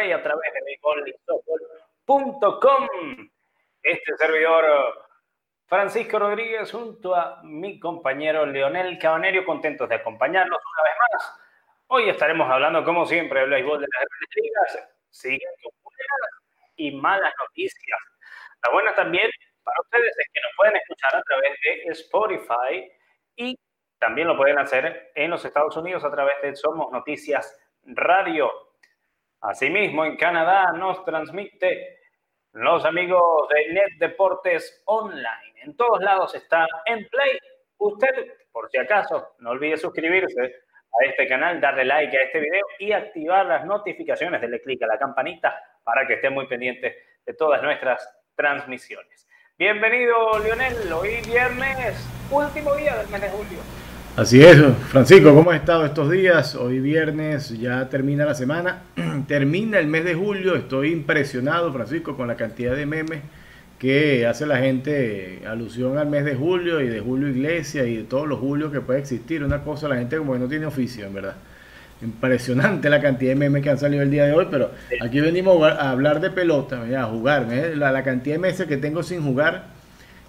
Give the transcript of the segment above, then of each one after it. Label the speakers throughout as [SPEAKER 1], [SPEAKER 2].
[SPEAKER 1] Play a través de béisbolisocol.com. Este servidor Francisco Rodríguez junto a mi compañero Leonel Cabanerio, contentos de acompañarlos una vez más. Hoy estaremos hablando, como siempre, del béisbol de las grandes ligas. Siguen buenas y malas noticias. La buena también para ustedes es que nos pueden escuchar a través de Spotify y también lo pueden hacer en los Estados Unidos a través de Somos Noticias Radio. Asimismo, en Canadá nos transmite los amigos de Net Deportes Online. En todos lados está en Play. Usted, por si acaso, no olvide suscribirse a este canal, darle like a este video y activar las notificaciones. Denle clic a la campanita para que esté muy pendiente de todas nuestras transmisiones. Bienvenido, Lionel. Hoy viernes, último día del mes de julio.
[SPEAKER 2] Así es, Francisco, ¿cómo has estado estos días? Hoy viernes ya termina la semana, termina el mes de julio, estoy impresionado, Francisco, con la cantidad de memes que hace la gente alusión al mes de julio y de Julio Iglesia y de todos los julios que puede existir. Una cosa, la gente como que no tiene oficio, en verdad. Impresionante la cantidad de memes que han salido el día de hoy, pero aquí venimos a hablar de pelota, a jugar. La, la, cantidad de meses que tengo sin jugar,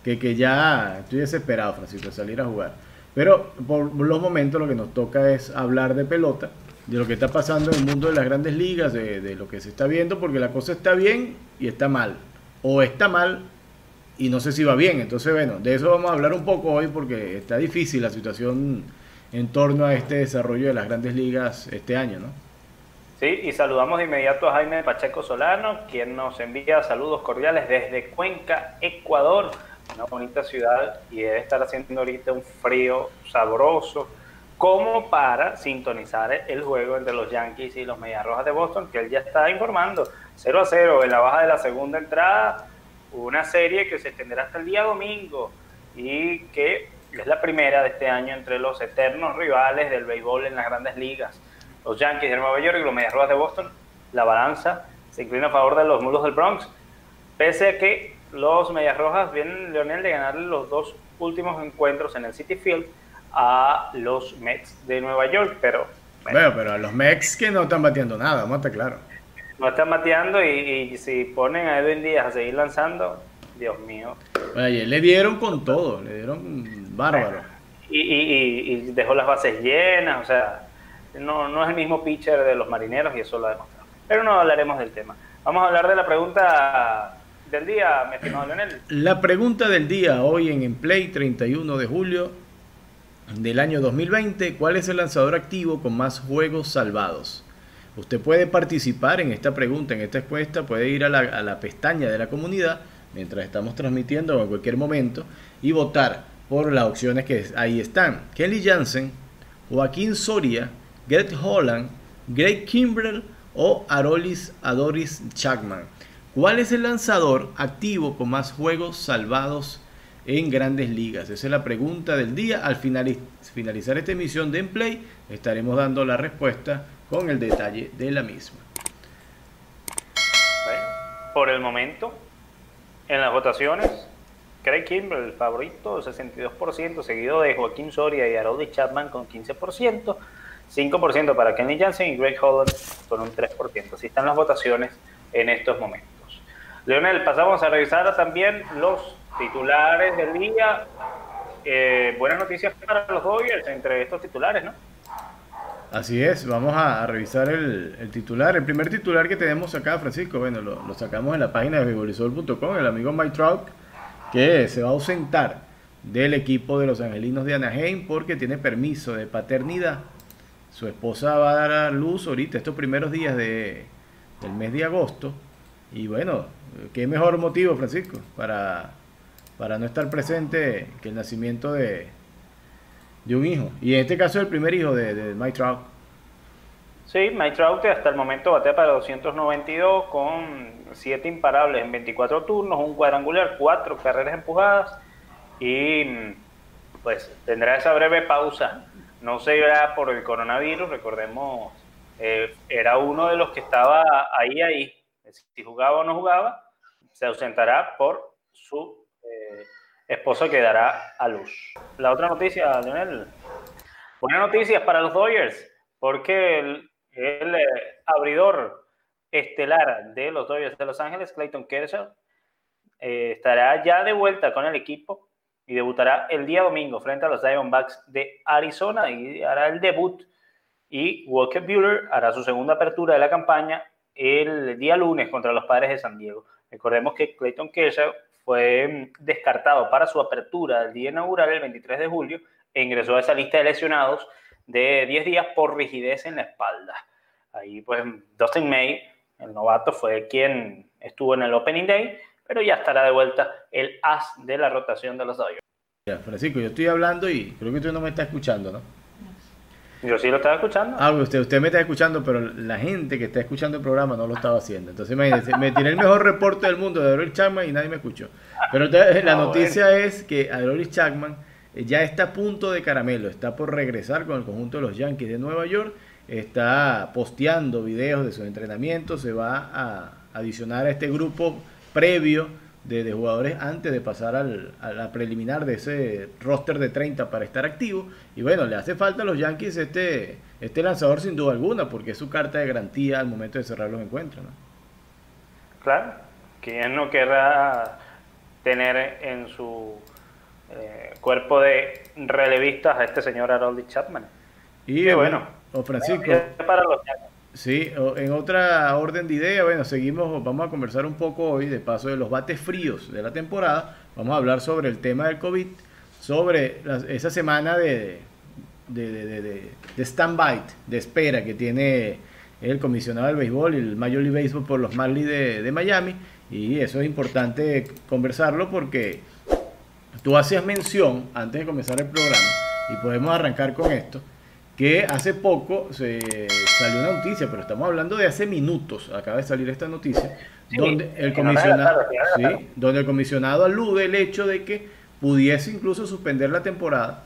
[SPEAKER 2] que, que ya estoy desesperado, Francisco, de salir a jugar. Pero por los momentos lo que nos toca es hablar de pelota, de lo que está pasando en el mundo de las grandes ligas, de, lo que se está viendo, porque la cosa está bien y está mal. O está mal y no sé si va bien. Entonces, bueno, de eso vamos a hablar un poco hoy porque está difícil la situación en torno a este desarrollo de las grandes ligas este año, ¿no?
[SPEAKER 1] Sí, y saludamos de inmediato a Jaime Pacheco Solano, quien nos envía saludos cordiales desde Cuenca, Ecuador una bonita ciudad y debe estar haciendo ahorita un frío sabroso como para sintonizar el juego entre los Yankees y los Medias Rojas de Boston, que él ya está informando. 0 a 0 en la baja de la segunda entrada, una serie que se extenderá hasta el día domingo y que es la primera de este año entre los eternos rivales del béisbol en las grandes ligas. Los Yankees de Nueva York y los Medias Rojas de Boston, la balanza se inclina a favor de los mulos del Bronx, pese a que los Medias Rojas vienen, Leonel, de ganar los dos últimos encuentros en el City Field a los Mets de Nueva York, pero...
[SPEAKER 2] Bueno, pero a los Mets que no están bateando nada, vamos a claro.
[SPEAKER 1] No están bateando y, si ponen a Edwin Díaz a seguir lanzando, Dios mío.
[SPEAKER 2] Bueno, le dieron con todo, le dieron bárbaro.
[SPEAKER 1] y, dejó las bases llenas, o sea, no, no es el mismo pitcher de los marineros y eso lo ha demostrado. Pero no hablaremos del tema. Vamos a hablar de la pregunta
[SPEAKER 2] La pregunta del día hoy en En Play 31 de julio del año 2020, ¿cuál es el lanzador activo con más juegos salvados? Usted puede participar en esta pregunta, en esta encuesta, puede ir a la, pestaña de la comunidad mientras estamos transmitiendo en cualquier momento y votar por las opciones que ahí están. Kelly Jansen, Joaquín Soria, Greg Holland, Greg Kimbrell o Arolis Adoris Chapman. ¿Cuál es el lanzador activo con más juegos salvados en grandes ligas? Esa es la pregunta del día. Al finalizar esta emisión de Play, estaremos dando la respuesta con el detalle de la misma.
[SPEAKER 1] por el momento, en las votaciones, Craig Kimbrell, el favorito, 62%, seguido de Joaquín Soria y Harold Chapman con 15%, 5% para Kenny Jansen y Greg Holland con un 3%. Así están las votaciones en estos momentos. Leonel, pasamos a revisar también los titulares del día. Eh, buenas noticias para los Dodgers entre estos titulares, ¿no?
[SPEAKER 2] Así es, vamos a, revisar el, titular. El primer titular que tenemos acá, Francisco, bueno, lo, sacamos en la página de vigolisol.com, el amigo Mike Trout, que se va a ausentar del equipo de los Angelinos de Anaheim porque tiene permiso de paternidad. Su esposa va a dar a luz ahorita, estos primeros días de, del mes de agosto. Y bueno, qué mejor motivo, Francisco, para, para no estar presente que el nacimiento de, de un hijo. Y en este caso el primer hijo de, de Mike Trout.
[SPEAKER 1] Sí, Mike Trout hasta el momento batea para 292 con 7 imparables en 24 turnos, un cuadrangular, 4 carreras empujadas y pues tendrá esa breve pausa. No se irá por el coronavirus, recordemos, eh, era uno de los que estaba ahí, ahí, si jugaba o no jugaba, se ausentará por su eh, esposo que dará a luz. La otra noticia, Leonel. Buenas noticias para los Dodgers, porque el, eh, abridor estelar de los Dodgers de Los Ángeles, Clayton Kershaw, eh, estará ya de vuelta con el equipo y debutará el día domingo frente a los Diamondbacks de Arizona y hará el debut. Y Walker Buehler hará su segunda apertura de la campaña el día lunes contra los Padres de San Diego. Recordemos que Clayton Kershaw fue mm, descartado para su apertura del día inaugural el 23 de julio e ingresó a esa lista de lesionados de 10 días por rigidez en la espalda. Ahí pues Dustin May, el novato, fue quien estuvo en el Opening Day, pero ya estará de vuelta el as de la rotación de los Dodgers.
[SPEAKER 2] Francisco, yo estoy hablando y creo que usted no me está escuchando, ¿no?
[SPEAKER 1] Yo sí lo estaba escuchando.
[SPEAKER 2] Ah, usted, usted me está escuchando, pero la gente que está escuchando el programa no lo estaba haciendo. Entonces, imagínense, me tiré el mejor reporte del mundo de Arolis Chapman y nadie me escuchó. Pero la ah, noticia es que Arolis Chapman eh, ya está a punto de caramelo, está por regresar con el conjunto de los Yankees de Nueva York, está posteando videos de sus entrenamientos, se va a adicionar a este grupo previo de, jugadores antes de pasar al, a la preliminar de ese roster de 30 para estar activo. Y bueno, le hace falta a los Yankees este, este lanzador sin duda alguna, porque es su carta de garantía al momento de cerrar los encuentros. ¿no?
[SPEAKER 1] Claro, ¿quién no querrá tener en su eh, cuerpo de relevistas a este señor Harold Chapman?
[SPEAKER 2] Y bueno, o Francisco. Para los Sí, en otra orden de idea, bueno, seguimos, vamos a conversar un poco hoy de paso de los bates fríos de la temporada. Vamos a hablar sobre el tema del COVID, sobre esa semana de, de, stand-by, de espera que tiene el comisionado del béisbol y el Major League Baseball por los Marlins de, Miami. Y eso es importante conversarlo porque tú hacías mención antes de comenzar el programa, y podemos arrancar con esto, que hace poco se salió una noticia, pero estamos hablando de hace minutos, acaba de salir esta noticia, donde, el comisionado, donde el comisionado alude el hecho de que pudiese incluso suspender la temporada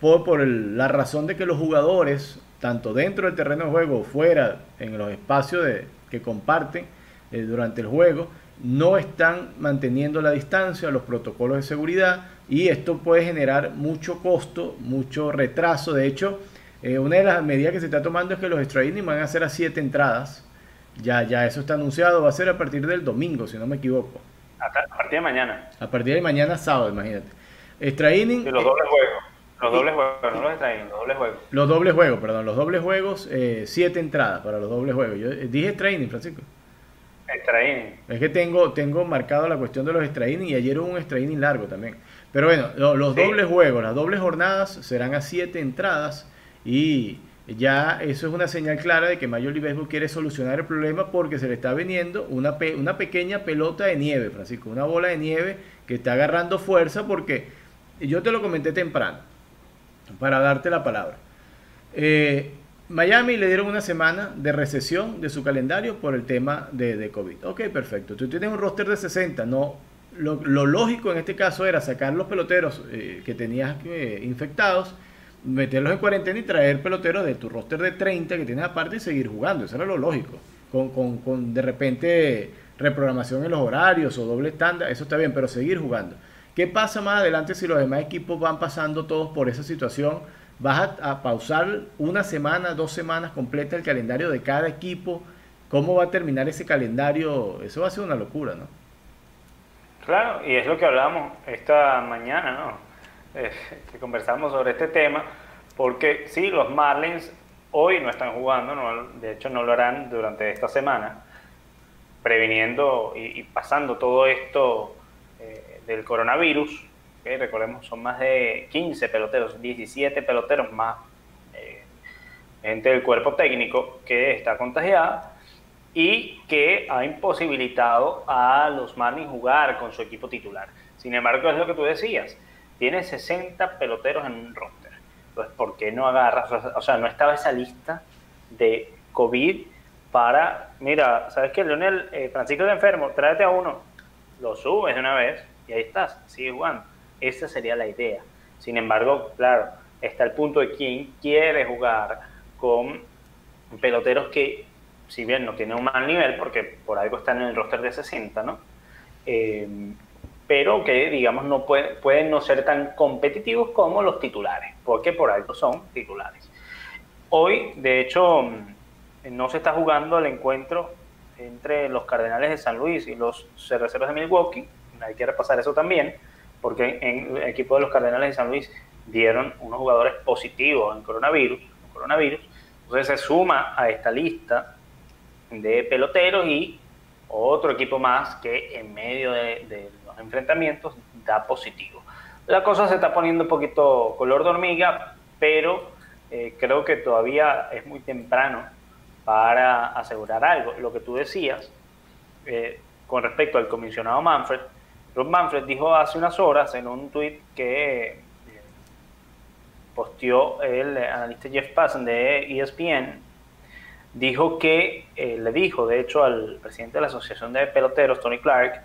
[SPEAKER 2] por, por la razón de que los jugadores, tanto dentro del terreno de juego o fuera, en los espacios de, que comparten eh, durante el juego, no están manteniendo la distancia, los protocolos de seguridad, y esto puede generar mucho costo, mucho retraso. De hecho, eh, una de las medidas que se está tomando es que los extra van a ser a siete entradas. Ya, ya eso está anunciado, va a ser a partir del domingo, si no me equivoco.
[SPEAKER 1] A partir de mañana.
[SPEAKER 2] A partir de mañana sábado, imagínate. Extra
[SPEAKER 1] inning. los dobles juegos. Los dobles juegos, no los extra los dobles juegos.
[SPEAKER 2] Los dobles juegos, perdón, los dobles juegos, eh, siete entradas para los dobles juegos. Yo eh, dije extra Francisco.
[SPEAKER 1] Extra
[SPEAKER 2] Es que tengo, tengo marcado la cuestión de los extra y ayer hubo un extra largo también. Pero bueno, los dobles juegos, las dobles jornadas serán a siete entradas y ya eso es una señal clara de que Major League Baseball quiere solucionar el problema porque se le está viniendo una, una pequeña pelota de nieve, Francisco, una bola de nieve que está agarrando fuerza porque yo te lo comenté temprano, para darte la palabra. Eh, Miami le dieron una semana de recesión de su calendario por el tema de, COVID. Ok, perfecto. Tú tienes un roster de 60. No, lo, lógico en este caso era sacar los peloteros eh, que tenías eh, infectados meterlos en cuarentena y traer peloteros de tu roster de 30 que tienes aparte y seguir jugando. Eso era lo lógico. Con, con, con de repente reprogramación en los horarios o doble estándar, eso está bien, pero seguir jugando. ¿Qué pasa más adelante si los demás equipos van pasando todos por esa situación? ¿Vas a, pausar una semana, dos semanas completa el calendario de cada equipo? ¿Cómo va a terminar ese calendario? Eso va a ser una locura, ¿no?
[SPEAKER 1] Claro, y es lo que hablamos esta mañana, ¿no? Eh, que conversamos sobre este tema, porque sí, los Marlins hoy no están jugando, no, de hecho no lo harán durante esta semana, previniendo y, pasando todo esto eh, del coronavirus, que recordemos son más de 15 peloteros, 17 peloteros más eh, gente del cuerpo técnico que está contagiada y que ha imposibilitado a los Marlins jugar con su equipo titular. Sin embargo, es lo que tú decías, tiene 60 peloteros en un roster. Entonces, ¿por qué no agarras? O sea, no estaba esa lista de COVID para, mira, ¿sabes qué? Leonel, eh, Francisco de enfermo, tráete a uno, lo subes de una vez y ahí estás, sigue jugando. Esa sería la idea. Sin embargo, claro, está el punto de quién quiere jugar con peloteros que, si bien no tienen un mal nivel, porque por algo están en el roster de 60, ¿no? Eh, pero que digamos no pueden no ser tan competitivos como los titulares, porque por algo son titulares. Hoy, de hecho, mm, no se está jugando el encuentro entre los Cardenales de San Luis y los Cerveceros de Milwaukee, hay que repasar eso también, porque en el equipo de los Cardenales de San Luis dieron unos jugadores positivos en coronavirus, coronavirus, entonces se suma a esta lista de peloteros y otro equipo más que en medio de, enfrentamientos da positivo. La cosa se está poniendo un poquito color de hormiga, pero eh, creo que todavía es muy temprano para asegurar algo. Lo que tú decías eh, con respecto al comisionado Manfred, Rob Manfred dijo hace unas horas en un tuit que eh, posteó el analista Jeff Passen de ESPN, dijo que, le dijo de hecho al presidente de la Asociación de Peloteros, Tony Clark,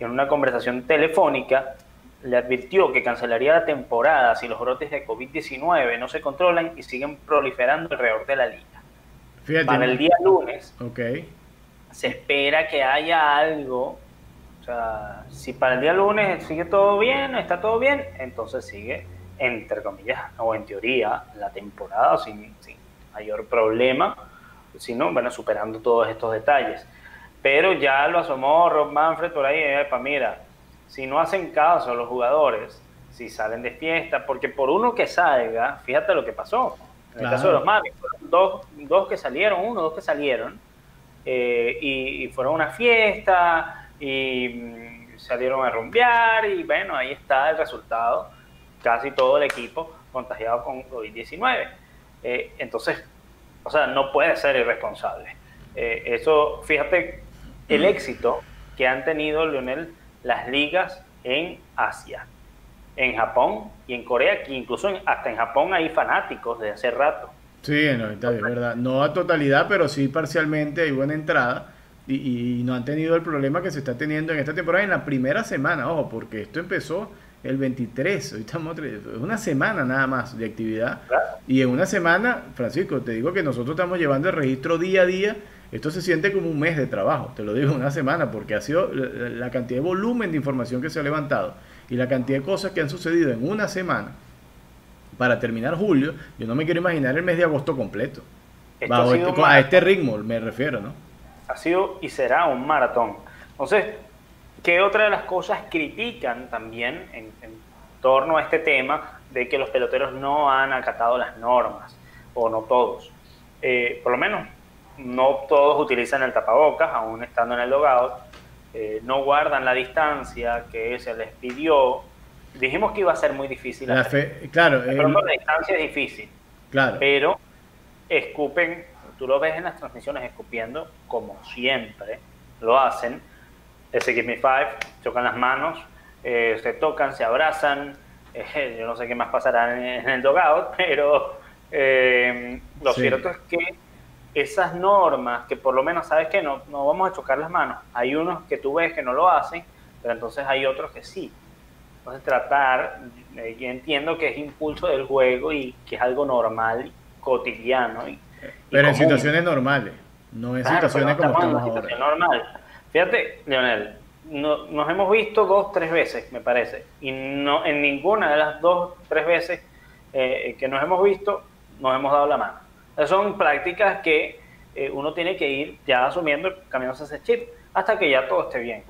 [SPEAKER 1] en una conversación telefónica, le advirtió que cancelaría la temporada si los brotes de COVID-19 no se controlan y siguen proliferando alrededor de la liga. Para el día lunes
[SPEAKER 2] okay.
[SPEAKER 1] se espera que haya algo, o sea, si para el día lunes sigue todo bien, está todo bien, entonces sigue, entre comillas, o en teoría, la temporada sin, sin mayor problema sino, bueno, superando todos estos detalles. Pero ya lo asomó Rob Manfred por ahí, para mira, si no hacen caso a los jugadores, si salen de fiesta, porque por uno que salga, fíjate lo que pasó. En el caso de los Marlins, dos, dos que salieron, uno, dos que salieron, eh, y, fueron a una fiesta, y mm, salieron a rumbear, y bueno, ahí está el resultado. Casi todo el equipo contagiado con COVID-19. Eh, entonces, o sea, no puede ser irresponsable. Eh, eso, fíjate, el éxito que han tenido, Leonel, las ligas en Asia, en Japón y en Corea, que incluso hasta en Japón hay fanáticos de hace rato.
[SPEAKER 2] Sí, no, es verdad. No a totalidad, pero sí parcialmente hay buena entrada. Y, y, no han tenido el problema que se está teniendo en esta temporada en la primera semana, ojo, porque esto empezó el 23, hoy estamos una semana nada más de actividad. Y en una semana, Francisco, te digo que nosotros estamos llevando el registro día a día. Esto se siente como un mes de trabajo, te lo digo una semana, porque ha sido la cantidad de volumen de información que se ha levantado y la cantidad de cosas que han sucedido en una semana para terminar julio. Yo no me quiero imaginar el mes de agosto completo. Este, a este ritmo me refiero, ¿no?
[SPEAKER 1] Ha sido y será un maratón. Entonces, ¿Qué otra de las cosas critican también en, torno a este tema de que los peloteros no han acatado las normas, o no todos? Eh, por lo menos, no todos utilizan el tapabocas, aún estando en el logout, eh, no guardan la distancia que se les pidió. Dijimos que iba a ser muy difícil.
[SPEAKER 2] La fe, claro,
[SPEAKER 1] pero la distancia es difícil.
[SPEAKER 2] Claro.
[SPEAKER 1] Pero escupen, tú lo ves en las transmisiones escupiendo, como siempre lo hacen ese Give Me Five, chocan las manos, eh, se tocan, se abrazan, eh, yo no sé qué más pasará en, el dogout, pero eh, lo cierto es que esas normas, que por lo menos sabes que no, no vamos a chocar las manos, hay unos que tú ves que no lo hacen, pero entonces hay otros que sí. Entonces tratar, yo entiendo que es impulso del juego y que es algo normal, cotidiano. Y,
[SPEAKER 2] pero en situaciones normales, no en situaciones como estamos ahora.
[SPEAKER 1] Normal Fíjate, Leonel, nos hemos visto dos, tres veces, me parece, y no en ninguna de las dos, tres veces eh, que nos hemos visto, nos hemos dado la mano. Esas son prácticas que eh, uno tiene que ir ya asumiendo, cambiándose ese chip, hasta que ya todo esté bien.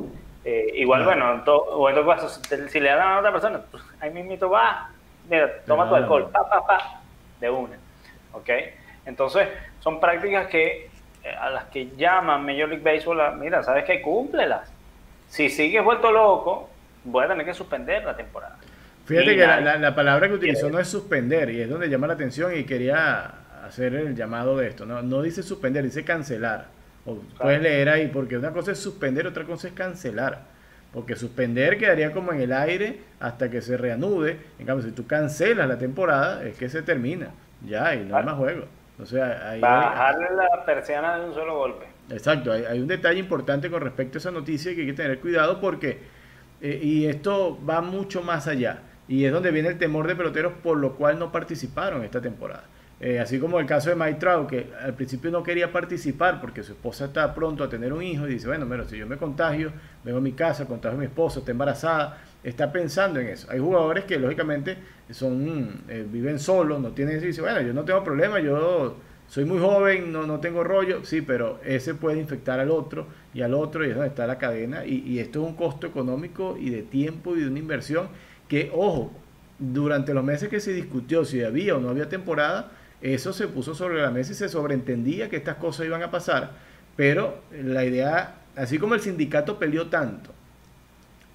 [SPEAKER 1] Eh, igual, bueno, en todo, si, le dan a otra persona, pues, ahí mismo va, mira, toma tu alcohol, pa, pa, pa, de una. ¿Ok? Entonces, son prácticas que a las que llaman Major League Baseball, mira, ¿sabes qué? Cúmplelas. Si sigues vuelto loco, voy a tener que suspender la temporada.
[SPEAKER 2] Fíjate que la, palabra que utilizó no es suspender, y es donde llama la atención y quería hacer el llamado de esto. No, no dice suspender, dice cancelar. O puedes leer ahí, porque una cosa es suspender, otra cosa es cancelar. Porque suspender quedaría como en el aire hasta que se reanude. En cambio, si tú cancelas la temporada, es que se termina. Ya, y no hay más juego. O sea,
[SPEAKER 1] Bajarle la persiana de un solo golpe.
[SPEAKER 2] Exacto, hay, un detalle importante con respecto a esa noticia que hay que tener cuidado porque, eh, y esto va mucho más allá, y es donde viene el temor de peloteros por lo cual no participaron esta temporada. Eh, así como el caso de Mike Trout, que al principio no quería participar porque su esposa está pronto a tener un hijo y dice, bueno, mira, si yo me contagio, vengo a mi casa, contagio a mi esposa, está embarazada, está pensando en eso. Hay jugadores que lógicamente son eh, viven solos, no tienen eso y dicen, bueno, yo no tengo problema, yo soy muy joven, no, no tengo rollo, sí, pero ese puede infectar al otro y al otro y es donde está la cadena y esto es un costo económico y de tiempo y de una inversión que, ojo, durante los meses que se discutió si había o no había temporada, eso se puso sobre la mesa y se sobreentendía que estas cosas iban a pasar, pero la idea, así como el sindicato peleó tanto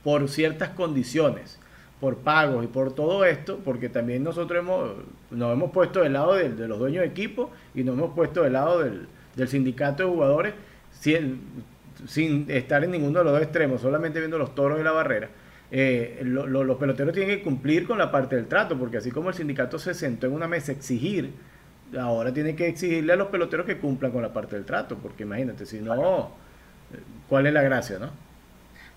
[SPEAKER 2] por ciertas condiciones, por pagos y por todo esto, porque también nosotros hemos, nos hemos puesto del lado de, los dueños de equipo y nos hemos puesto del lado del, sindicato de jugadores sin, estar en ninguno de los dos extremos, solamente viendo los toros de la barrera. Eh, los peloteros tienen que cumplir con la parte del trato, porque así como el sindicato se sentó en una mesa a exigir, ahora tiene que exigirle a los peloteros que cumplan con la parte del trato, porque imagínate, si no, ¿cuál es la gracia, no?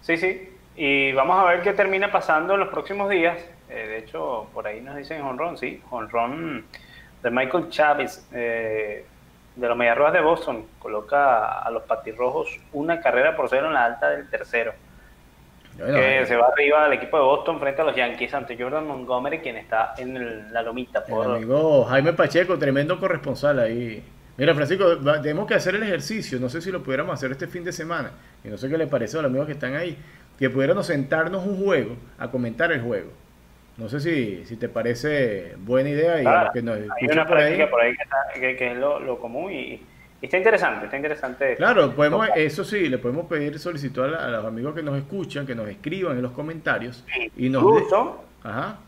[SPEAKER 1] Sí, sí, y vamos a ver qué termina pasando en los próximos días. Eh, de hecho, por ahí nos dicen honrón, sí, honrón de Michael Chávez, eh, de los Mediarrojas de Boston, coloca a los patirrojos una carrera por cero en la alta del tercero que se va arriba al equipo de Boston frente a los Yankees ante Jordan Montgomery, quien está en la lomita.
[SPEAKER 2] Por... El amigo Jaime Pacheco, tremendo corresponsal ahí. Mira, Francisco, tenemos que hacer el ejercicio. No sé si lo pudiéramos hacer este fin de semana. Y no sé qué le parece a los amigos que están ahí. Que pudiéramos sentarnos un juego a comentar el juego. No sé si, si te parece buena idea. Y
[SPEAKER 1] ah, que nos hay una práctica por ahí, que, es lo, lo común y Está interesante, está interesante.
[SPEAKER 2] Claro, podemos, eso sí, le podemos pedir solicitud a, los amigos que nos escuchan, que nos escriban en los comentarios.
[SPEAKER 1] y nos incluso, ajá.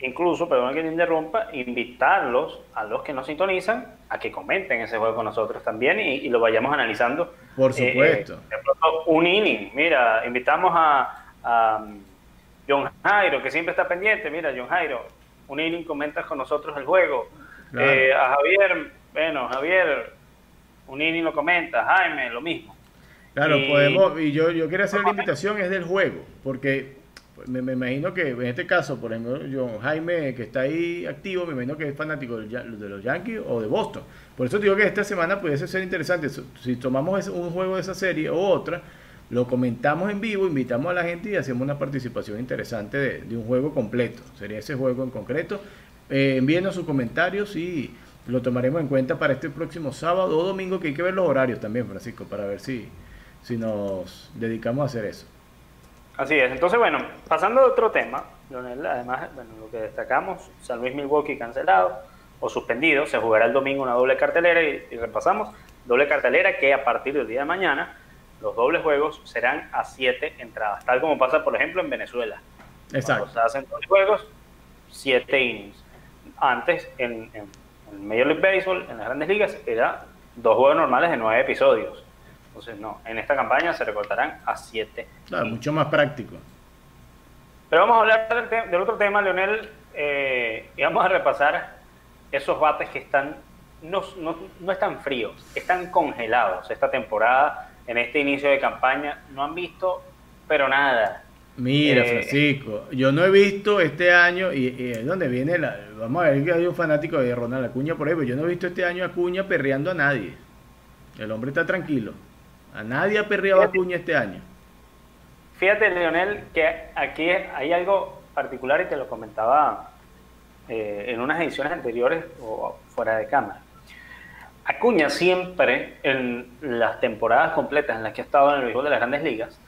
[SPEAKER 1] incluso, perdón que te interrumpa, invitarlos a los que nos sintonizan a que comenten ese juego con nosotros también y, lo vayamos analizando.
[SPEAKER 2] Por eh, supuesto.
[SPEAKER 1] Eh, un inning, mira, invitamos a, um, John Jairo, que siempre está pendiente, mira, John Jairo, un inning comentas con nosotros el juego. Eh, a Javier, bueno, Javier, Unini lo comenta, Jaime, lo mismo.
[SPEAKER 2] Claro, podemos, y yo, yo quiero hacer la invitación, es del juego, porque me, imagino que en este caso, por ejemplo, yo, Jaime, que está ahí activo, me imagino que es fanático de los Yankees o de Boston. Por eso digo que esta semana pudiese ser interesante. Si tomamos un juego de esa serie o otra, lo comentamos en vivo, invitamos a la gente y hacemos una participación interesante de, un juego completo. Sería ese juego en concreto. Eh, envíenos sus comentarios y lo tomaremos en cuenta para este próximo sábado o domingo, que hay que ver los horarios también, Francisco, para ver si, si nos dedicamos a hacer eso.
[SPEAKER 1] Así es. Entonces, bueno, pasando a otro tema, además, bueno, lo que destacamos, San Luis Milwaukee cancelado o suspendido, se jugará el domingo una doble cartelera y, repasamos, doble cartelera que a partir del día de mañana los dobles juegos serán a siete entradas, tal como pasa, por ejemplo, en Venezuela.
[SPEAKER 2] Exacto.
[SPEAKER 1] Cuando se hacen dobles juegos, siete innings. Antes, en en Major League Baseball, en las grandes ligas, era dos juegos normales de nueve episodios. Entonces, no, en esta campaña se recortarán a siete.
[SPEAKER 2] Claro, mucho más práctico.
[SPEAKER 1] Pero vamos a hablar del, otro tema, Leonel, eh, y vamos a repasar esos bates que están, no, no, no están fríos, están congelados esta temporada, en este inicio de campaña, no han visto, pero nada,
[SPEAKER 2] Mira, eh, Francisco, yo no he visto este año, y, es donde viene la. Vamos a ver que hay un fanático de Ronald Acuña por ahí, pero yo no he visto este año a Acuña perreando a nadie. El hombre está tranquilo. A nadie ha perreado a Acuña este año.
[SPEAKER 1] Fíjate, Leonel, que aquí hay algo particular y te lo comentaba eh, en unas ediciones anteriores o fuera de cámara. Acuña siempre, en las temporadas completas en las que ha estado en el béisbol de las grandes ligas,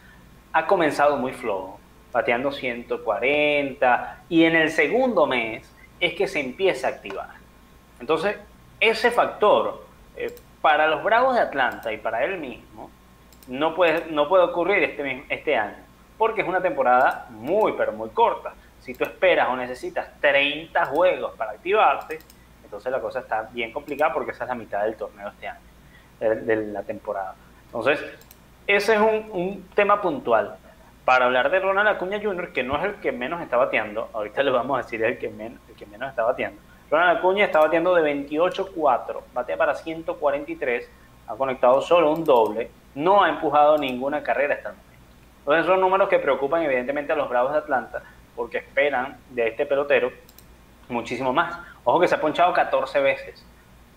[SPEAKER 1] ha comenzado muy flojo, bateando 140 y en el segundo mes es que se empieza a activar. Entonces, ese factor eh, para los Bravos de Atlanta y para él mismo no puede, no puede ocurrir este, este año, porque es una temporada muy, pero muy corta. Si tú esperas o necesitas 30 juegos para activarte, entonces la cosa está bien complicada porque esa es la mitad del torneo este año, de la temporada. Entonces, ese es un, tema puntual. Para hablar de Ronald Acuña Jr., que no es el que menos está bateando, ahorita le vamos a decir el que, el que menos está bateando. Ronald Acuña está bateando de 28-4, batea para 143, ha conectado solo un doble, no ha empujado ninguna carrera hasta el momento. Entonces son números que preocupan evidentemente a los Bravos de Atlanta, porque esperan de este pelotero muchísimo más. Ojo que se ha ponchado 14 veces.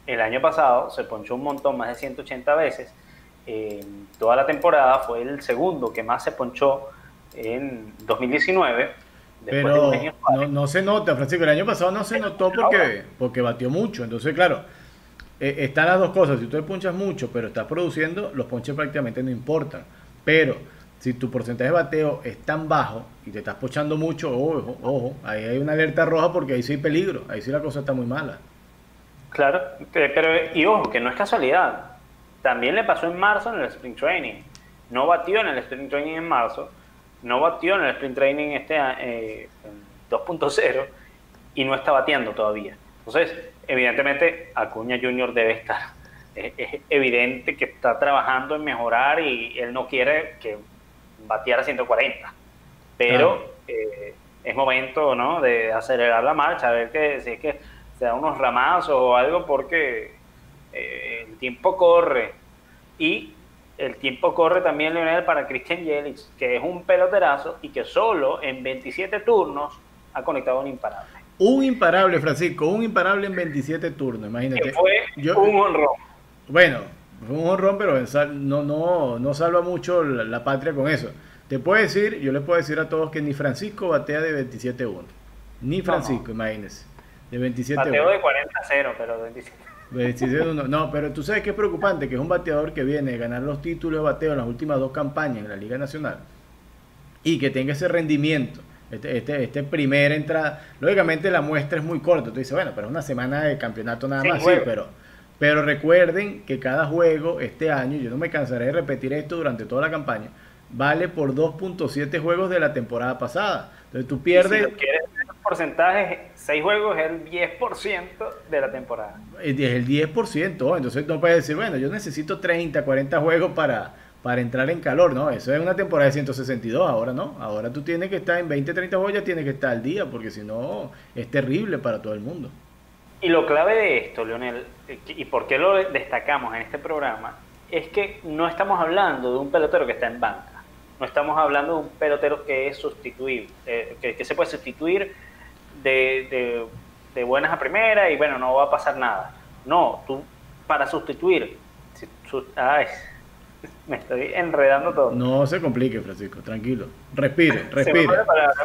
[SPEAKER 1] El año pasado se ponchó un montón, más de 180 veces. En toda la temporada fue el segundo que más se ponchó en 2019.
[SPEAKER 2] Pero no, no, se nota, Francisco. El año pasado no se notó porque, porque batió mucho. Entonces, claro, eh, están las dos cosas. Si tú ponchas mucho, pero estás produciendo, los ponches prácticamente no importan. Pero si tu porcentaje de bateo es tan bajo y te estás pochando mucho, ojo, ojo, ahí hay una alerta roja porque ahí sí hay peligro, ahí sí la cosa está muy mala.
[SPEAKER 1] Claro, pero y ojo, que no es casualidad. También le pasó en marzo en el Spring Training. No batió en el Spring Training en marzo, no batió en el Spring Training este eh, 2.0 y no está batiendo todavía. Entonces, evidentemente, Acuña Junior debe estar. Es, evidente que está trabajando en mejorar y él no quiere que bateara 140. Pero eh, es momento ¿no? de acelerar la marcha, a ver que, si es que se da unos ramazos o algo, porque eh, el tiempo corre. Y el tiempo corre también, Leonel, para Christian Yelich, que es un peloterazo y que solo en 27 turnos ha conectado un imparable.
[SPEAKER 2] Un imparable, Francisco, un imparable en 27 turnos, imagínate.
[SPEAKER 1] fue un honrón.
[SPEAKER 2] Bueno, fue un honrón, pero no, no, no salva mucho la, patria con eso. Te puedo decir, yo les puedo decir a todos que ni Francisco batea de 27-1. Ni Francisco, imagínense. De 27
[SPEAKER 1] Bateo de 40-0, pero de 27. 27
[SPEAKER 2] no, no, pero tú sabes que es preocupante que es un bateador que viene a ganar los títulos de bateo en las últimas dos campañas en la Liga Nacional y que tenga ese rendimiento. Este, este, este primer entrada, lógicamente la muestra es muy corta, tú dices, bueno, pero una semana de campeonato nada más, sí, pero, pero recuerden que cada juego este año, yo no me cansaré de repetir esto durante toda la campaña, vale por 2.7 juegos de la temporada pasada. Entonces tú pierdes...
[SPEAKER 1] si quieres porcentaje, 6 juegos es el 10% de la temporada.
[SPEAKER 2] Es el 10%, entonces no puedes decir, bueno, yo necesito 30, 40 juegos para para entrar en calor, ¿no? Eso es una temporada de 162, ahora no. Ahora tú tienes que estar en 20, 30 joyas, tienes que estar al día, porque si no, es terrible para todo el mundo.
[SPEAKER 1] Y lo clave de esto, Leonel, y por qué lo destacamos en este programa, es que no estamos hablando de un pelotero que está en banca. No estamos hablando de un pelotero que es sustituible, eh, que, se puede sustituir de, de, buenas a primeras y bueno, no va a pasar nada. No, tú para sustituir, si, ay, me estoy enredando todo.
[SPEAKER 2] No se complique, Francisco, tranquilo. Respire, respire.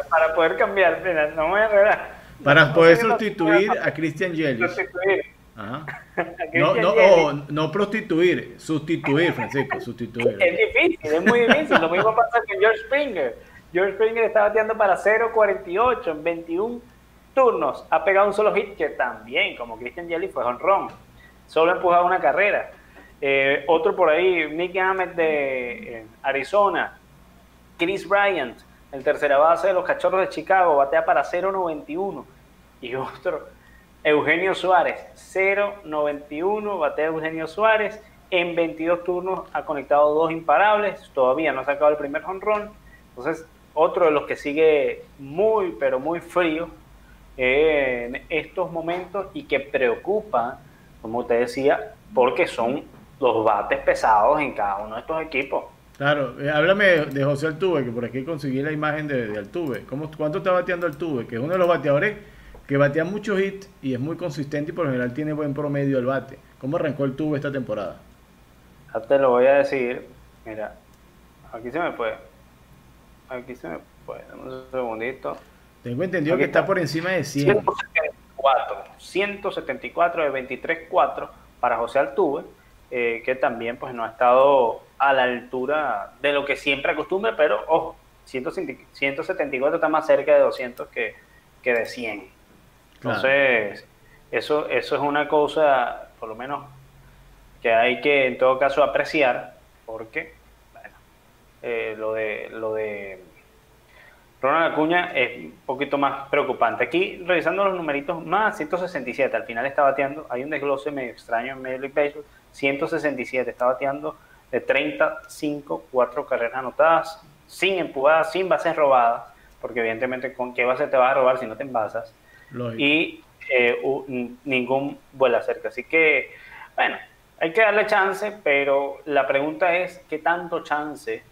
[SPEAKER 1] Para, poder cambiar, no me voy a enredar.
[SPEAKER 2] Para poder sustituir a Christian Yelich.
[SPEAKER 1] Sustituir.
[SPEAKER 2] Ajá. No, no, oh, no prostituir, sustituir, Francisco, sustituir.
[SPEAKER 1] Es difícil, es muy difícil. Lo mismo pasa con George Springer. George Springer está bateando para 0.48 en 21 turnos. Ha pegado un solo hit que también, como Christian Yelich, fue honrón. Solo ha empujado una carrera. Eh, otro por ahí, Nick Ahmed de eh, Arizona, Chris Bryant, el tercera base de los Cachorros de Chicago, batea para 0.91. Y otro, Eugenio Suárez, 0.91, batea Eugenio Suárez. En 22 turnos ha conectado dos imparables, todavía no ha sacado el primer honrón. Entonces, otro de los que sigue muy, pero muy frío en estos momentos y que preocupa, como te decía, porque son los bates pesados en cada uno de estos equipos.
[SPEAKER 2] Claro, eh, háblame de José Altuve, que por aquí conseguí la imagen de, Altuve. ¿Cómo, ¿Cuánto está bateando Altuve? Que es uno de los bateadores que batea muchos hits y es muy consistente y por lo general tiene buen promedio el bate. ¿Cómo arrancó Altuve esta temporada?
[SPEAKER 1] Ya te lo voy a decir. Mira, aquí se me fue. Aquí se me fue. un segundito.
[SPEAKER 2] Tengo entendido que está, por encima de 100.
[SPEAKER 1] 174, 174 de 23-4 para José Altuve eh, que también pues no ha estado a la altura de lo que siempre acostumbra, pero ojo, 174 está más cerca de 200 que, que de 100. Entonces, eso, eso es una cosa, por lo menos, que hay que en todo caso apreciar, porque bueno, eh, lo de lo de Ronald Acuña es un poquito más preocupante. Aquí, revisando los numeritos, más 167, al final está bateando, hay un desglose medio extraño en Major League Baseball, 167, está bateando de 35, 4 carreras anotadas, sin empujadas, sin bases robadas, porque evidentemente con qué base te vas a robar si no te envasas, y eh, ningún vuela cerca. Así que, bueno, hay que darle chance, pero la pregunta es, ¿qué tanto chance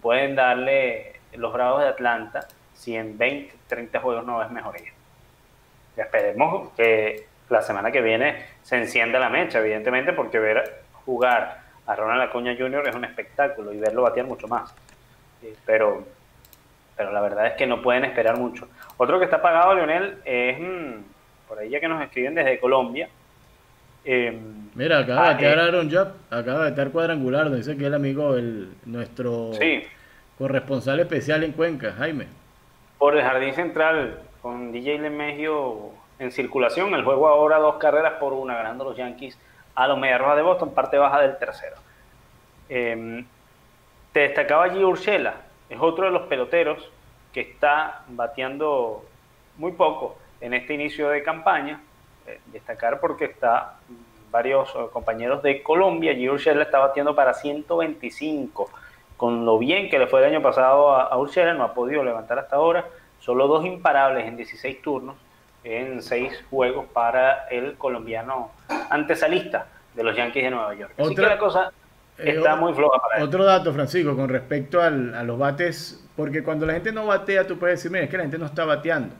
[SPEAKER 1] pueden darle los Bravos de Atlanta si en 20, 30 juegos no es mejoría? esperemos que la semana que viene se encienda la mecha, evidentemente, porque ver jugar a Ronald Acuña Jr. es un espectáculo y verlo batear mucho más. Pero, pero la verdad es que no pueden esperar mucho. Otro que está pagado, Leonel, es mm, por ahí ya que nos escriben desde Colombia.
[SPEAKER 2] Em, Mira, acaba de ah, batear eh, Aaron Job, acaba de estar cuadrangular, dice que el amigo, el, nuestro corresponsal especial en Cuenca, Jaime.
[SPEAKER 1] Por el jardín central, con DJ Lemegio en circulación. El juego ahora dos carreras por una, ganando los Yankees a los Medias Rojas de Boston, parte baja del tercero. Em, te destacaba G. Urshela, es otro de los peloteros que está bateando muy poco en este inicio de campaña. Eh, destacar porque está varios eh, compañeros de Colombia. G. Urshela está bateando para 125. Con lo bien que le fue el año pasado a, a Urshela, no ha podido levantar hasta ahora. Solo dos imparables en 16 turnos en seis juegos para el colombiano antesalista de los Yankees de Nueva York. Así que la cosa eh, está muy floja para
[SPEAKER 2] él. Otro dato, Francisco, con respecto a los bates, porque cuando la gente no batea, tú puedes decir, mira, es que la gente no está bateando.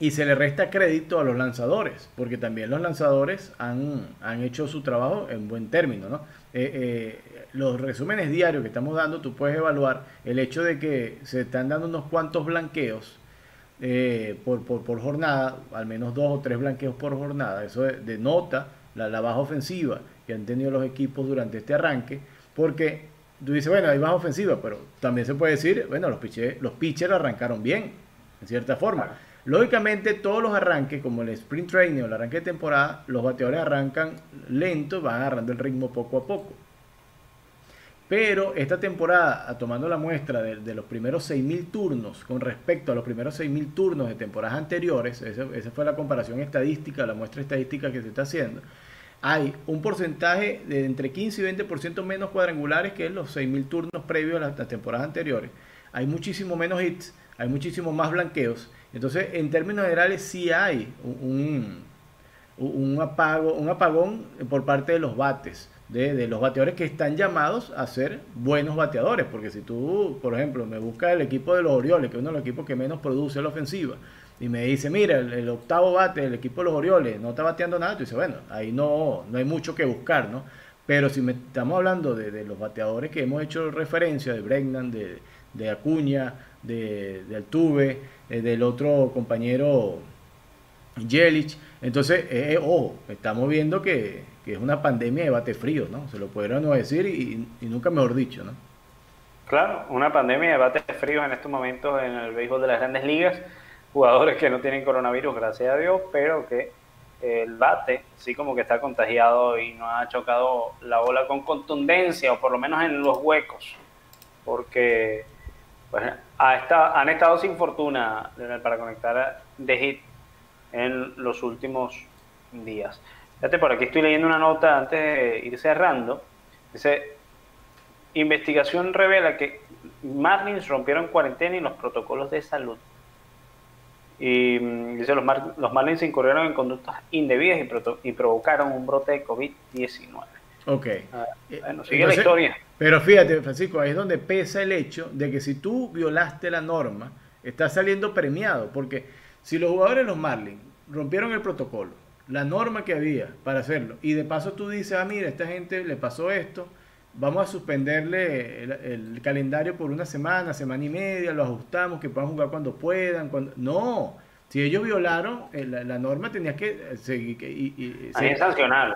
[SPEAKER 2] Y se le resta crédito a los lanzadores, porque también los lanzadores han, han hecho su trabajo en buen término. ¿no? Eh, eh, los resúmenes diarios que estamos dando, tú puedes evaluar el hecho de que se están dando unos cuantos blanqueos eh, por, por, jornada, al menos dos o tres blanqueos por jornada. Eso denota la, baja ofensiva que han tenido los equipos durante este arranque, porque tú dices, bueno, hay baja ofensiva, pero también se puede decir, bueno, los pitchers, los pitchers arrancaron bien, en cierta forma. Lógicamente, todos los arranques, como el sprint training o el arranque de temporada, los bateadores arrancan lento, van agarrando el ritmo poco a poco. Pero esta temporada, tomando la muestra de, los primeros 6.000 turnos con respecto a los primeros 6.000 turnos de temporadas anteriores, esa, fue la comparación estadística, la muestra estadística que se está haciendo, hay un porcentaje de entre 15 y 20% menos cuadrangulares que los 6.000 turnos previos a las, temporadas anteriores. Hay muchísimo menos hits, hay muchísimo más blanqueos. Entonces, en términos generales, sí hay un, apago, un apagón por parte de los bates de, los bateadores que están llamados a ser buenos bateadores. Porque si tú, por ejemplo, me buscas el equipo de los Orioles, que es uno de los equipos que menos produce la ofensiva, y me dice, mira, el, octavo bate del equipo de los Orioles no está bateando nada, tú dices, bueno, ahí no, no hay mucho que buscar, ¿no? Pero si me, estamos hablando de, los bateadores que hemos hecho referencia, de Bregnan, de Acuña, de, de Altuve, eh, del otro compañero Jelich, entonces, eh, eh, estamos viendo que, es una pandemia de bate frío, ¿no? Se lo no decir y, nunca mejor dicho, ¿no?
[SPEAKER 1] Claro, una pandemia de bate frío en estos momentos en el béisbol de las grandes ligas. Jugadores que no tienen coronavirus, gracias a Dios, pero que el bate sí como que está contagiado y no ha chocado la bola con contundencia, o por lo menos en los huecos, porque pues, ha han estado sin fortuna para conectar de hit en los últimos días. Fíjate, por aquí estoy leyendo una nota antes de ir cerrando. Dice, investigación revela que Marlins rompieron cuarentena y los protocolos de salud. Y mm, dice, los, los Marlins incurrieron en conductas indebidas y, provocaron un brote de COVID-19.
[SPEAKER 2] Ok.
[SPEAKER 1] Ah, bueno, sigue la historia.
[SPEAKER 2] Pero fíjate, Francisco, ahí es donde pesa el hecho de que si tú violaste la norma, estás saliendo premiado. Porque si los jugadores de los Marlins rompieron el protocolo, la norma que había para hacerlo. Y de paso tú dices, ah, mira, esta gente le pasó esto, vamos a suspenderle el, calendario por una semana, semana y media, lo ajustamos, que puedan jugar cuando puedan. Cuando... No, si ellos violaron eh, la, norma, tenías que seguir. Y, y,
[SPEAKER 1] sancionarlo.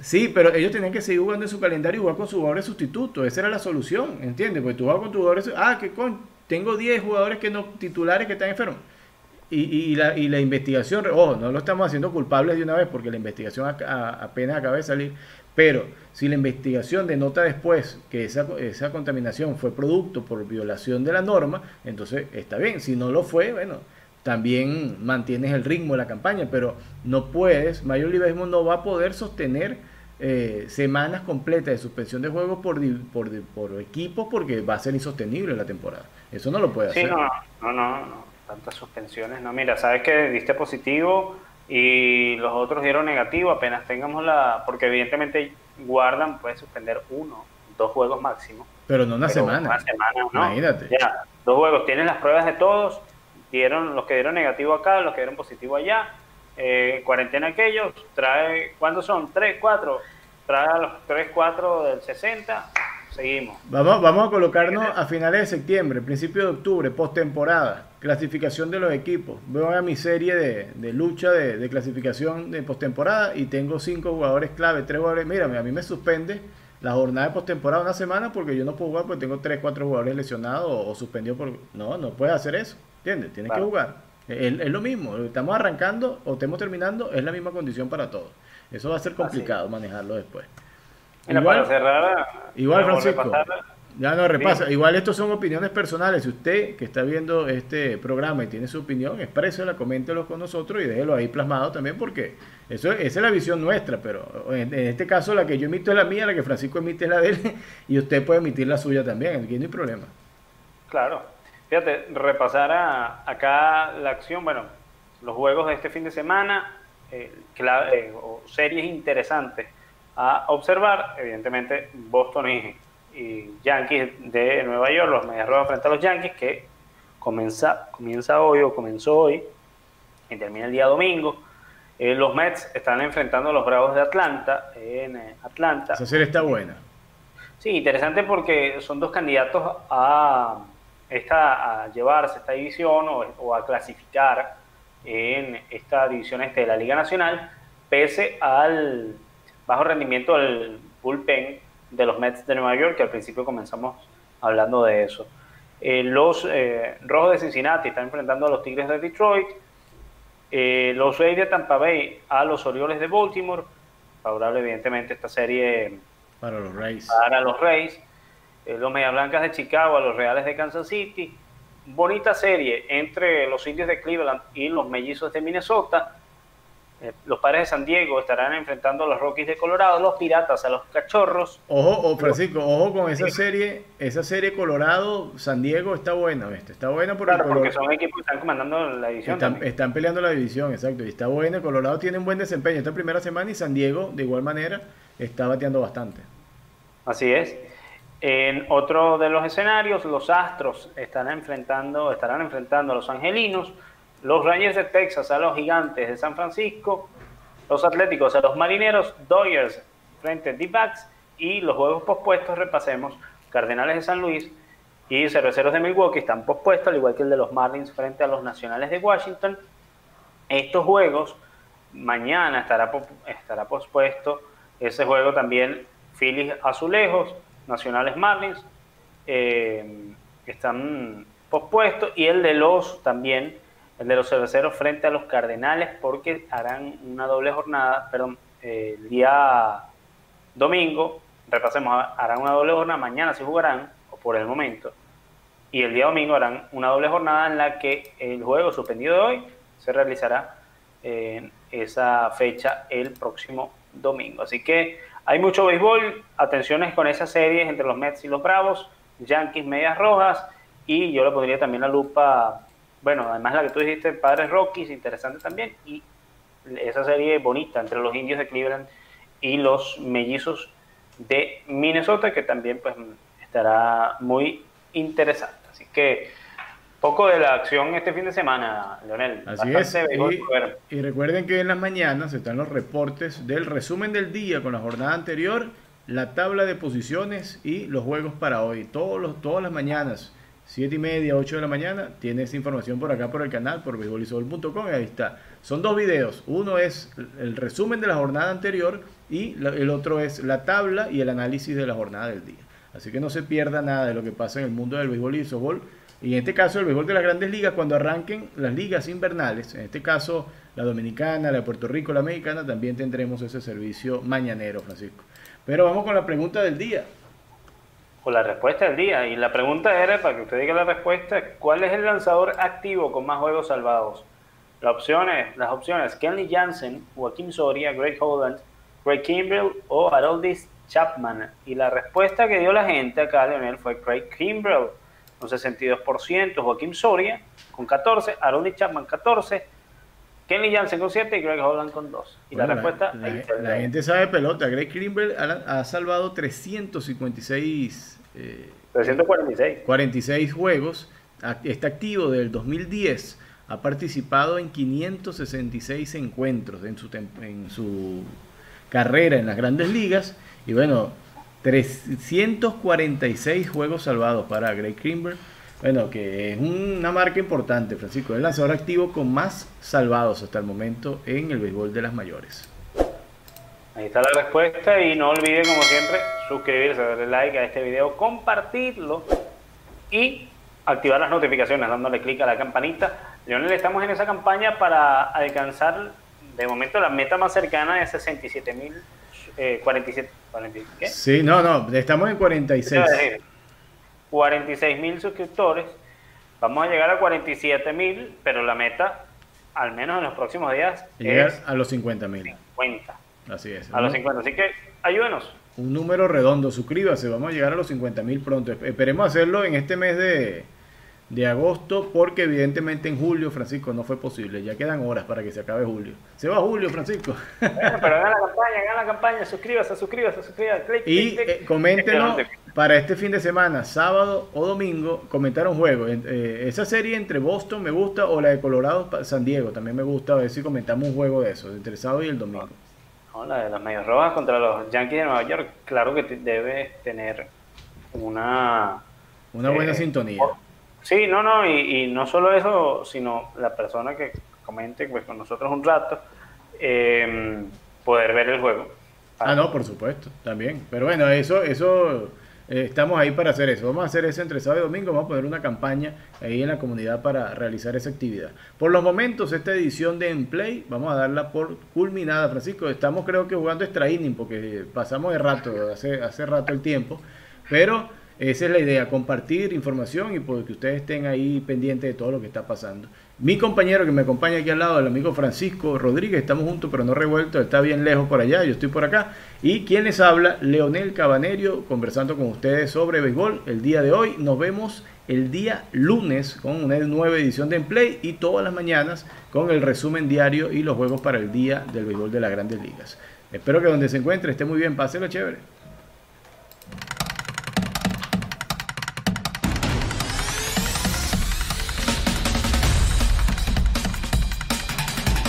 [SPEAKER 2] Sí, pero ellos tenían que seguir jugando en su calendario y jugar con sus jugadores sustitutos. Esa era la solución, ¿entiendes? Porque tú juegas con tus jugadores. Ah, que con, tengo 10 jugadores que no titulares que están enfermos y, la, y la investigación, ojo, no lo estamos haciendo culpables de una vez porque la investigación apenas acaba de salir, pero si la investigación denota después que esa, esa contaminación fue producto por violación de la norma, entonces está bien. Si no lo fue, bueno, también mantienes el ritmo de la campaña, pero no puedes, Mayor League no va a poder sostener eh, semanas completas de suspensión de juegos por, por, por equipos porque va a ser insostenible la temporada. Eso no lo puede hacer.
[SPEAKER 1] Sí, no, no, no tantas suspensiones. No, mira, sabes que diste positivo y los otros dieron negativo. Apenas tengamos la. Porque evidentemente guardan, puede suspender uno, dos juegos máximo.
[SPEAKER 2] Pero no una semana.
[SPEAKER 1] Una semana, ¿no? Imagínate. Ya, dos juegos. Tienen las pruebas de todos. Dieron los que dieron negativo acá, los que dieron positivo allá. eh, cuarentena aquellos, trae, ¿cuántos son? ¿Tres, cuatro? Trae a los tres, cuatro del 60, seguimos.
[SPEAKER 2] Vamos, vamos a colocarnos a finales de septiembre, principio de octubre, postemporada, clasificación de los equipos. Veo a mi serie de, lucha de, clasificación de postemporada y tengo cinco jugadores clave, tres jugadores. Mírame, a mí me suspende la jornada de postemporada una semana porque yo no puedo jugar porque tengo tres, cuatro jugadores lesionados o, suspendidos por... No, no puedes hacer eso, ¿entiendes? Tienes que jugar. Es, es, lo mismo, estamos arrancando o estamos terminando, es la misma condición para todos. Eso va a ser complicado manejarlo después.
[SPEAKER 1] igual, cerrar,
[SPEAKER 2] igual Francisco, ya no repasa. Igual estos son opiniones personales. Si usted que está viendo este programa y tiene su opinión, exprésela, coméntelo con nosotros y déjelo ahí plasmado también porque eso, esa es la visión nuestra. Pero en, este caso la que yo emito es la mía, la que Francisco emite es la de él y usted puede emitir la suya también. Aquí no hay problema.
[SPEAKER 1] Claro. Fíjate, repasar acá la acción, bueno, los juegos de este fin de semana, eh, eh, o series interesantes a observar, evidentemente Boston y, Yankees de Nueva York, los Medias Rojas frente a los Yankees, que comienza, comienza hoy o comenzó hoy y termina el día domingo. Eh, los Mets están enfrentando a los Bravos de Atlanta en Atlanta.
[SPEAKER 2] Esa serie está buena.
[SPEAKER 1] Sí, interesante porque son dos candidatos a esta, a llevarse esta división o, a clasificar en esta división este de la Liga Nacional, pese al bajo rendimiento del bullpen de los Mets de Nueva York, que al principio comenzamos hablando de eso. Eh, los eh, Rojos de Cincinnati están enfrentando a los Tigres de Detroit, eh, los Rays de Tampa Bay a los Orioles de Baltimore, favorable evidentemente esta serie
[SPEAKER 2] para los Rays.
[SPEAKER 1] Para los Rays. Los Media Blancas de Chicago a los Reales de Kansas City. Bonita serie entre los indios de Cleveland y los mellizos de Minnesota. Eh, los padres de San Diego estarán enfrentando a los Rockies de Colorado, los Piratas a los Cachorros.
[SPEAKER 2] Ojo, oh, Francisco, ojo con esa serie, esa serie Colorado, San Diego está buena, ¿viste? Está buena
[SPEAKER 1] porque, porque son equipos que están comandando la división.
[SPEAKER 2] Están, están, peleando la división, exacto, y está buena. Colorado tiene un buen desempeño esta primera semana y San Diego, de igual manera, está bateando bastante.
[SPEAKER 1] Así es. En otro de los escenarios, los Astros están enfrentando, estarán enfrentando a los Angelinos, los Rangers de Texas a los Gigantes de San Francisco, los Atléticos a los Marineros, Dodgers frente a D-Backs y los juegos pospuestos, repasemos, Cardenales de San Luis y Cerveceros de Milwaukee están pospuestos, al igual que el de los Marlins frente a los Nacionales de Washington. Estos juegos, mañana estará, estará pospuesto ese juego también Phillies Azulejos, Nacionales Marlins, eh, están pospuestos, y el de los también, el de los cerveceros frente a los Cardenales, porque harán una doble jornada, perdón, el día domingo, repasemos, harán una doble jornada, mañana se jugarán, o por el momento, y el día domingo harán una doble jornada en la que el juego suspendido de hoy se realizará en esa fecha el próximo domingo. Así que hay mucho béisbol, atenciones con esas series entre los Mets y los Bravos, Yankees, Medias Rojas, y yo le pondría también la lupa, bueno, además la que tú dijiste, Padres Rockies, interesante también, y esa serie bonita entre los indios de Cleveland y los mellizos de Minnesota, que también pues estará muy interesante. Así que poco de la acción este fin de semana, Leonel.
[SPEAKER 2] Así es. Y, recuerden que en las mañanas están los reportes del resumen del día con la jornada anterior, la tabla de posiciones y los juegos para hoy. Todos los, todas las mañanas, 7 y media, 8 de la mañana, tienes información por acá por el canal, por beisbolisol.com ahí está. Son dos videos. Uno es el resumen de la jornada anterior y el otro es la tabla y el análisis de la jornada del día. Así que no se pierda nada de lo que pasa en el mundo del béisbol y el softball y en este caso, el béisbol de las grandes ligas, cuando arranquen las ligas invernales, en este caso la dominicana, la de Puerto Rico, la mexicana, también tendremos ese servicio mañanero, Francisco. Pero vamos con la pregunta del día.
[SPEAKER 1] Con la respuesta del día. Y la pregunta era, para que usted diga la respuesta, ¿cuál es el lanzador activo con más juegos salvados? Las opciones, las opciones Kenley Jansen, Joaquín Soria, Greg Holland, Craig Kimbrell o Haroldis Chapman. Y la respuesta que dio la gente acá, Leonel, fue Craig Kimbrell con 62%, Joaquín Soria con 14, Aaron Chapman 14, Kenny Jansen con 7 y Greg Holland con 2. Y la, respuesta...
[SPEAKER 2] La, gente sabe pelota. Greg Greenberg ha, salvado 356...
[SPEAKER 1] 346.
[SPEAKER 2] 46 juegos. Está activo del 2010 ha participado en 566 encuentros en su, en su carrera en las grandes ligas. Y bueno, 346 juegos salvados para Greg Kimber. Bueno, que es una marca importante, Francisco. Es el lanzador activo con más salvados hasta el momento en el béisbol de las mayores.
[SPEAKER 1] Ahí está la respuesta y no olviden como siempre suscribirse, darle like a este video, compartirlo y activar las notificaciones dándole clic a la campanita. Leonel, estamos en esa campaña para alcanzar de momento la meta más cercana de 67 mil, eh, 47,
[SPEAKER 2] ¿qué? Sí, no, no, estamos en 46.
[SPEAKER 1] 46 mil suscriptores. Vamos a llegar a 47 mil, pero la meta, al menos en los próximos días,
[SPEAKER 2] es a los 50 mil.
[SPEAKER 1] 50. Así es. A los 50. Así que ayúdenos.
[SPEAKER 2] Un número redondo, suscríbase. Vamos a llegar a los 50 mil pronto. Esperemos hacerlo en este mes de, de agosto, porque evidentemente en julio, Francisco, no fue posible. Ya quedan horas para que se acabe julio. Se va julio, Francisco.
[SPEAKER 1] pero hagan la campaña, hagan la campaña, suscríbase, suscríbase, suscríbase.
[SPEAKER 2] y eh, coméntenos para este fin de semana, sábado o domingo, comentar un juego. Eh, esa serie entre Boston me gusta o la de Colorado, San Diego también me gusta. A ver si comentamos un juego de eso, entre el sábado y el domingo
[SPEAKER 1] la de las medias rojas contra los Yankees de Nueva York, claro que debe tener una...
[SPEAKER 2] Una buena eh, sintonía.
[SPEAKER 1] sí, no, no, y, no solo eso, sino la persona que comente pues, con nosotros un rato, em, poder ver el juego.
[SPEAKER 2] Ah, no, por supuesto, también. Pero bueno, eso, eso eh, estamos ahí para hacer eso. Vamos a hacer eso entre sábado y domingo. Vamos a poner una campaña ahí en la comunidad para realizar esa actividad. Por los momentos, esta edición de Enplay, vamos a darla por culminada, Francisco. Estamos creo que jugando extra inning porque pasamos de rato, hace, hace rato el tiempo. Pero esa es la idea, compartir información y porque ustedes estén ahí pendientes de todo lo que está pasando. Mi compañero que me acompaña aquí al lado, el amigo Francisco Rodríguez, estamos juntos pero no revueltos, está bien lejos por allá, yo estoy por acá. Y quien les habla, Leonel Cabanerio, conversando con ustedes sobre béisbol el día de hoy. Nos vemos el día lunes con una nueva edición de Emplay y todas las mañanas con el resumen diario y los juegos para el día del béisbol de las grandes ligas. Espero que donde se encuentre esté muy bien, páselo chévere.